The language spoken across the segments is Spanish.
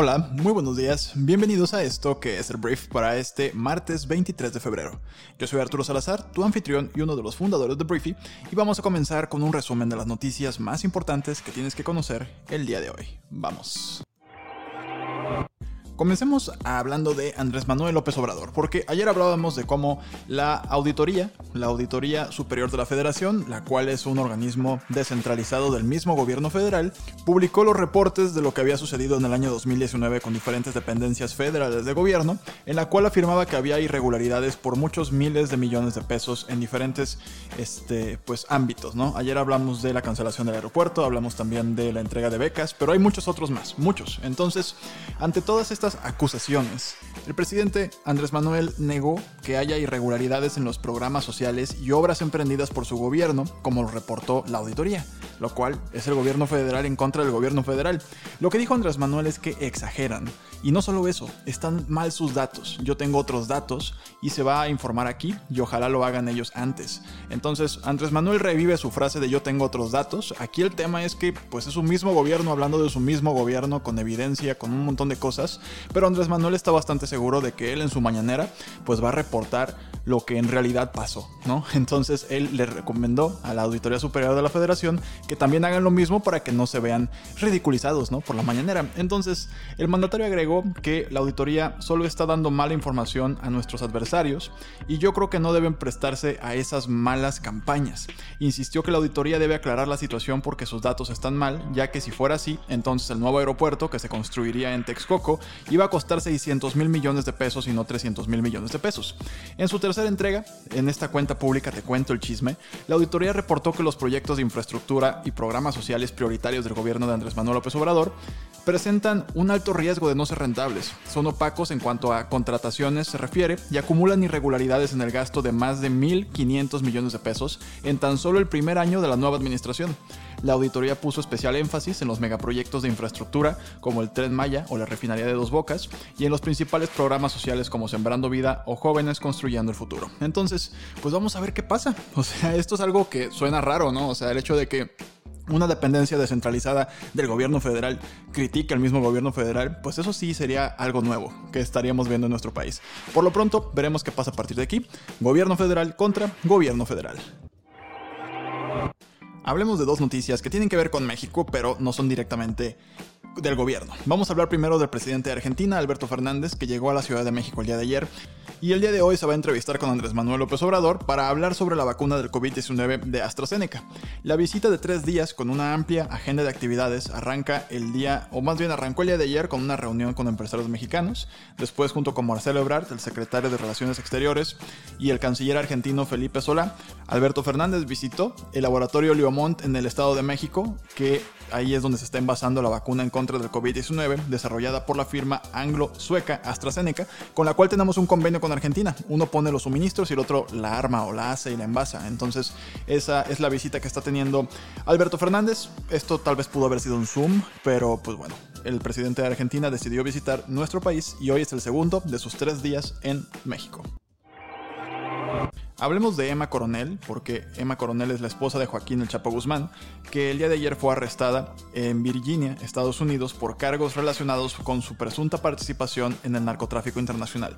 Hola, muy buenos días. Bienvenidos a esto que es el brief para este martes 23 de febrero. Yo soy Arturo Salazar, tu anfitrión y uno de los fundadores de Briefy, y vamos a comenzar con un resumen de las noticias más importantes que tienes que conocer el día de hoy. Vamos. Comencemos hablando de Andrés Manuel López Obrador, porque ayer hablábamos de cómo la auditoría, la Auditoría Superior de la Federación, la cual es un organismo descentralizado del mismo gobierno federal, publicó los reportes de lo que había sucedido en el año 2019 con diferentes dependencias federales de gobierno, en la cual afirmaba que había irregularidades por muchos miles de millones de pesos en diferentes este, pues, ámbitos. ¿no? Ayer hablamos de la cancelación del aeropuerto, hablamos también de la entrega de becas, pero hay muchos otros más, muchos. Entonces, ante todas estas acusaciones. El presidente Andrés Manuel negó que haya irregularidades en los programas sociales y obras emprendidas por su gobierno, como lo reportó la auditoría, lo cual es el gobierno federal en contra del gobierno federal. Lo que dijo Andrés Manuel es que exageran. Y no solo eso, están mal sus datos. Yo tengo otros datos y se va a informar aquí y ojalá lo hagan ellos antes. Entonces, Andrés Manuel revive su frase de yo tengo otros datos. Aquí el tema es que pues es su mismo gobierno hablando de su mismo gobierno con evidencia, con un montón de cosas, pero Andrés Manuel está bastante seguro de que él en su mañanera pues va a reportar lo que en realidad pasó, ¿no? Entonces él le recomendó a la Auditoría Superior de la Federación que también hagan lo mismo para que no se vean ridiculizados, ¿no? Por la mañanera. Entonces, el mandatario agregó que la auditoría solo está dando mala información a nuestros adversarios y yo creo que no deben prestarse a esas malas campañas. Insistió que la auditoría debe aclarar la situación porque sus datos están mal, ya que si fuera así, entonces el nuevo aeropuerto que se construiría en Texcoco iba a costar 600 mil millones de pesos y no 300 mil millones de pesos. En su tercera entrega, en esta cuenta pública Te Cuento el Chisme, la auditoría reportó que los proyectos de infraestructura y programas sociales prioritarios del gobierno de Andrés Manuel López Obrador presentan un alto riesgo de no ser rentables. Son opacos en cuanto a contrataciones se refiere y acumulan irregularidades en el gasto de más de 1.500 millones de pesos en tan solo el primer año de la nueva administración. La auditoría puso especial énfasis en los megaproyectos de infraestructura como el Tren Maya o la refinería de Dos Bocas y en los principales programas sociales como Sembrando Vida o Jóvenes Construyendo el Futuro. Entonces, pues vamos a ver qué pasa. O sea, esto es algo que suena raro, ¿no? O sea, el hecho de que una dependencia descentralizada del gobierno federal critique al mismo gobierno federal, pues eso sí sería algo nuevo que estaríamos viendo en nuestro país. Por lo pronto, veremos qué pasa a partir de aquí. Gobierno federal contra gobierno federal. Hablemos de dos noticias que tienen que ver con México, pero no son directamente del gobierno. Vamos a hablar primero del presidente de Argentina, Alberto Fernández, que llegó a la Ciudad de México el día de ayer. Y el día de hoy se va a entrevistar con Andrés Manuel López Obrador para hablar sobre la vacuna del COVID-19 de AstraZeneca. La visita de tres días con una amplia agenda de actividades arranca el día, o más bien arrancó el día de ayer con una reunión con empresarios mexicanos. Después, junto con Marcelo Ebrard, el secretario de Relaciones Exteriores, y el canciller argentino Felipe Solá, Alberto Fernández visitó el laboratorio Liomont en el Estado de México, que ahí es donde se está envasando la vacuna en contra del COVID-19, desarrollada por la firma anglo-sueca AstraZeneca, con la cual tenemos un convenio con Argentina. Uno pone los suministros y el otro la arma o la hace y la envasa. Entonces, esa es la visita que está teniendo Alberto Fernández. Esto tal vez pudo haber sido un Zoom, pero pues bueno, el presidente de Argentina decidió visitar nuestro país y hoy es el segundo de sus tres días en México. Hablemos de Emma Coronel, porque Emma Coronel es la esposa de Joaquín El Chapo Guzmán, que el día de ayer fue arrestada en Virginia, Estados Unidos, por cargos relacionados con su presunta participación en el narcotráfico internacional.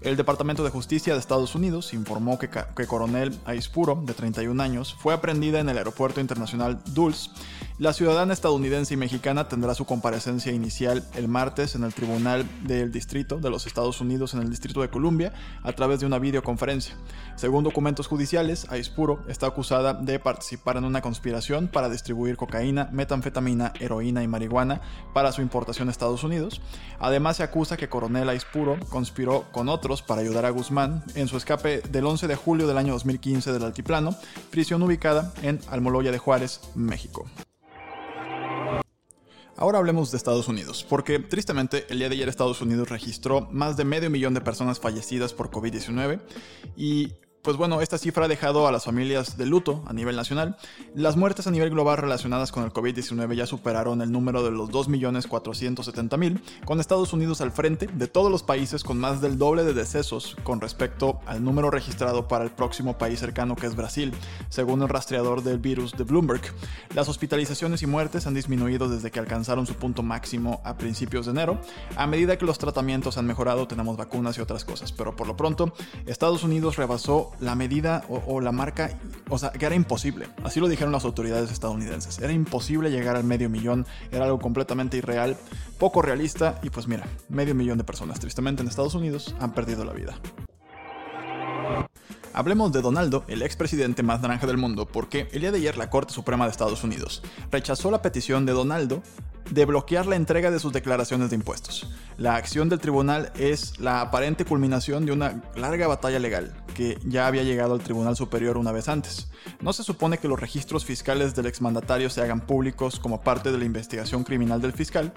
El Departamento de Justicia de Estados Unidos informó que, Coronel Aispuro, de 31 años, fue aprendida en el Aeropuerto Internacional Dulles. La ciudadana estadounidense y mexicana tendrá su comparecencia inicial el martes en el Tribunal del Distrito de los Estados Unidos en el Distrito de Columbia a través de una videoconferencia. Según documentos judiciales, Aispuro está acusada de participar en una conspiración para distribuir cocaína, metanfetamina, heroína y marihuana para su importación a Estados Unidos. Además, se acusa que Coronel Aispuro conspiró con otros para ayudar a Guzmán en su escape del 11 de julio del año 2015 del Altiplano, prisión ubicada en Almoloya de Juárez, México. Ahora hablemos de Estados Unidos, porque tristemente el día de ayer Estados Unidos registró más de medio millón de personas fallecidas por COVID-19 y pues bueno, esta cifra ha dejado a las familias de luto a nivel nacional. Las muertes a nivel global relacionadas con el COVID-19 ya superaron el número de los 2.470.000, con Estados Unidos al frente de todos los países con más del doble de decesos con respecto al número registrado para el próximo país cercano que es Brasil, según el rastreador del virus de Bloomberg. Las hospitalizaciones y muertes han disminuido desde que alcanzaron su punto máximo a principios de enero. A medida que los tratamientos han mejorado, tenemos vacunas y otras cosas, pero por lo pronto, Estados Unidos rebasó la medida o, la marca, o sea, que era imposible. Así lo dijeron las autoridades estadounidenses. Era imposible llegar al medio millón, era algo completamente irreal, poco realista y pues mira, medio millón de personas tristemente en Estados Unidos han perdido la vida. Hablemos de Donaldo, el expresidente más naranja del mundo, porque el día de ayer la Corte Suprema de Estados Unidos rechazó la petición de Donaldo de bloquear la entrega de sus declaraciones de impuestos. La acción del tribunal es la aparente culminación de una larga batalla legal que ya había llegado al Tribunal Superior una vez antes. No se supone que los registros fiscales del exmandatario se hagan públicos como parte de la investigación criminal del fiscal,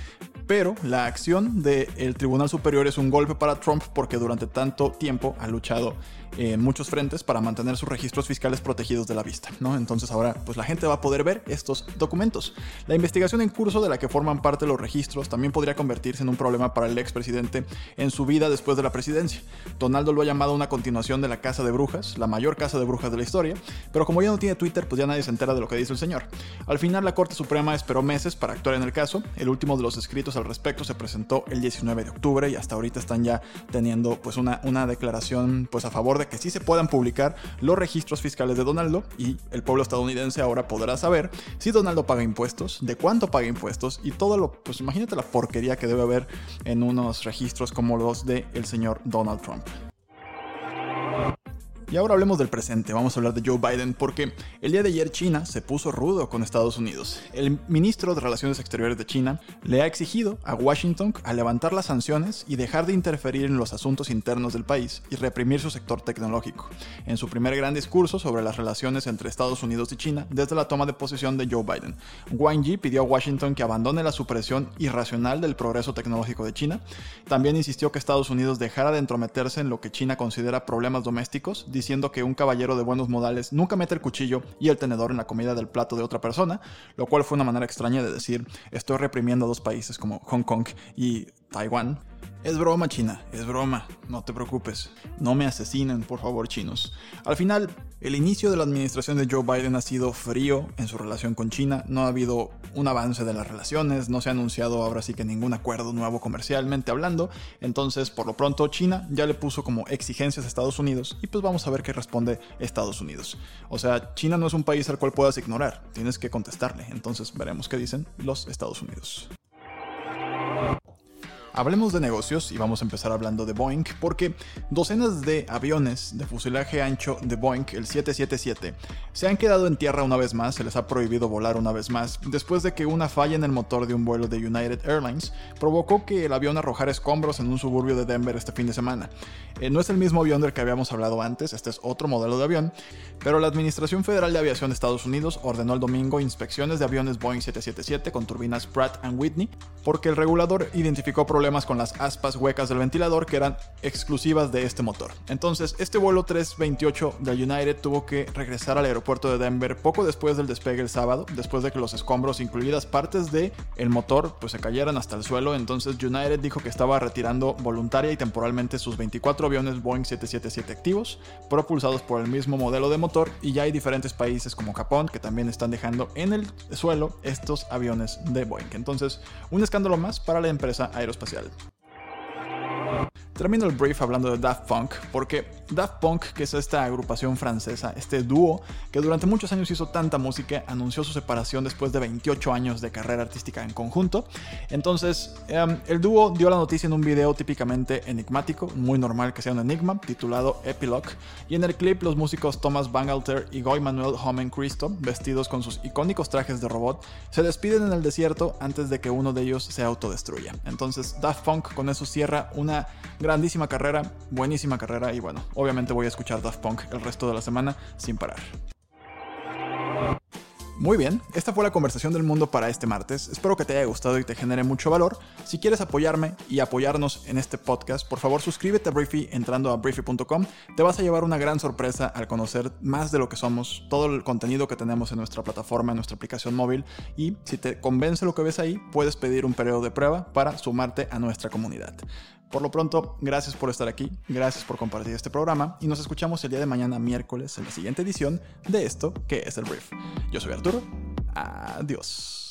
pero la acción del Tribunal Superior es un golpe para Trump porque durante tanto tiempo ha luchado en muchos frentes para mantener sus registros fiscales protegidos de la vista, ¿no? Entonces ahora pues la gente va a poder ver estos documentos. La investigación en curso de la que forman parte los registros también podría convertirse en un problema para el expresidente en su vida después de la presidencia. Donaldo lo ha llamado una continuación de la Casa de Brujas, la mayor casa de brujas de la historia, pero como ya no tiene Twitter, pues ya nadie se entera de lo que dice el señor. Al final la Corte Suprema esperó meses para actuar en el caso, el último de los escritos al respecto se presentó el 19 de octubre y hasta ahorita están ya teniendo pues una, una declaración pues a favor de que sí se puedan publicar los registros fiscales de Donaldo y el pueblo estadounidense ahora podrá saber si Donaldo paga impuestos, de cuánto paga impuestos y todo lo, pues imagínate la porquería que debe haber en unos registros como los de el señor Donald Trump. Y ahora hablemos del presente, vamos a hablar de Joe Biden porque el día de ayer China se puso rudo con Estados Unidos. El ministro de Relaciones Exteriores de China le ha exigido a Washington a levantar las sanciones y dejar de interferir en los asuntos internos del país y reprimir su sector tecnológico. En su primer gran discurso sobre las relaciones entre Estados Unidos y China desde la toma de posesión de Joe Biden, Wang Yi pidió a Washington que abandone la supresión irracional del progreso tecnológico de China. También insistió que Estados Unidos dejara de entrometerse en lo que China considera problemas domésticos, diciendo que un caballero de buenos modales nunca mete el cuchillo y el tenedor en la comida del plato de otra persona, lo cual fue una manera extraña de decir estoy reprimiendo a dos países como Hong Kong y Taiwán es broma, China, es broma, no te preocupes. No me asesinen, por favor, chinos. Al final, el inicio de la administración de Joe Biden ha sido frío en su relación con China, no ha habido un avance de las relaciones, no se ha anunciado ahora sí que ningún acuerdo nuevo comercialmente hablando, entonces por lo pronto China ya le puso como exigencias a Estados Unidos y pues vamos a ver qué responde Estados Unidos. O sea, China no es un país al cual puedas ignorar, tienes que contestarle, entonces veremos qué dicen los Estados Unidos. Hablemos de negocios y vamos a empezar hablando de Boeing porque docenas de aviones de fuselaje ancho de Boeing, el 777, se han quedado en tierra una vez más, se les ha prohibido volar una vez más, después de que una falla en el motor de un vuelo de United Airlines provocó que el avión arrojara escombros en un suburbio de Denver este fin de semana. Eh, no es el mismo avión del que habíamos hablado antes, este es otro modelo de avión, pero la Administración Federal de Aviación de Estados Unidos ordenó el domingo inspecciones de aviones Boeing 777 con turbinas Pratt Whitney porque el regulador identificó problemas problemas con las aspas huecas del ventilador que eran exclusivas de este motor. Entonces, este vuelo 328 de United tuvo que regresar al aeropuerto de Denver poco después del despegue el sábado, después de que los escombros, incluidas partes de el motor, pues se cayeran hasta el suelo. Entonces, United dijo que estaba retirando voluntaria y temporalmente sus 24 aviones Boeing 777 activos, propulsados por el mismo modelo de motor, y ya hay diferentes países como Japón que también están dejando en el suelo estos aviones de Boeing. Entonces, un escándalo más para la empresa aeroespacial Marcel. Termino el brief hablando de Daft Punk, porque Daft Punk, que es esta agrupación francesa, este dúo que durante muchos años hizo tanta música, anunció su separación después de 28 años de carrera artística en conjunto. Entonces, em, el dúo dio la noticia en un video típicamente enigmático, muy normal que sea un enigma, titulado Epilogue, y en el clip los músicos Thomas Bangalter y Guy Manuel Homen Cristo, vestidos con sus icónicos trajes de robot, se despiden en el desierto antes de que uno de ellos se autodestruya. Entonces, Daft Punk con eso cierra una grandísima carrera, buenísima carrera y bueno, obviamente voy a escuchar Daft Punk el resto de la semana sin parar. Muy bien, esta fue la conversación del mundo para este martes. Espero que te haya gustado y te genere mucho valor. Si quieres apoyarme y apoyarnos en este podcast, por favor suscríbete a Briefy entrando a briefy.com. Te vas a llevar una gran sorpresa al conocer más de lo que somos, todo el contenido que tenemos en nuestra plataforma, en nuestra aplicación móvil. Y si te convence lo que ves ahí, puedes pedir un periodo de prueba para sumarte a nuestra comunidad. Por lo pronto, gracias por estar aquí, gracias por compartir este programa y nos escuchamos el día de mañana miércoles en la siguiente edición de esto que es el Brief. Yo soy Arturo, adiós.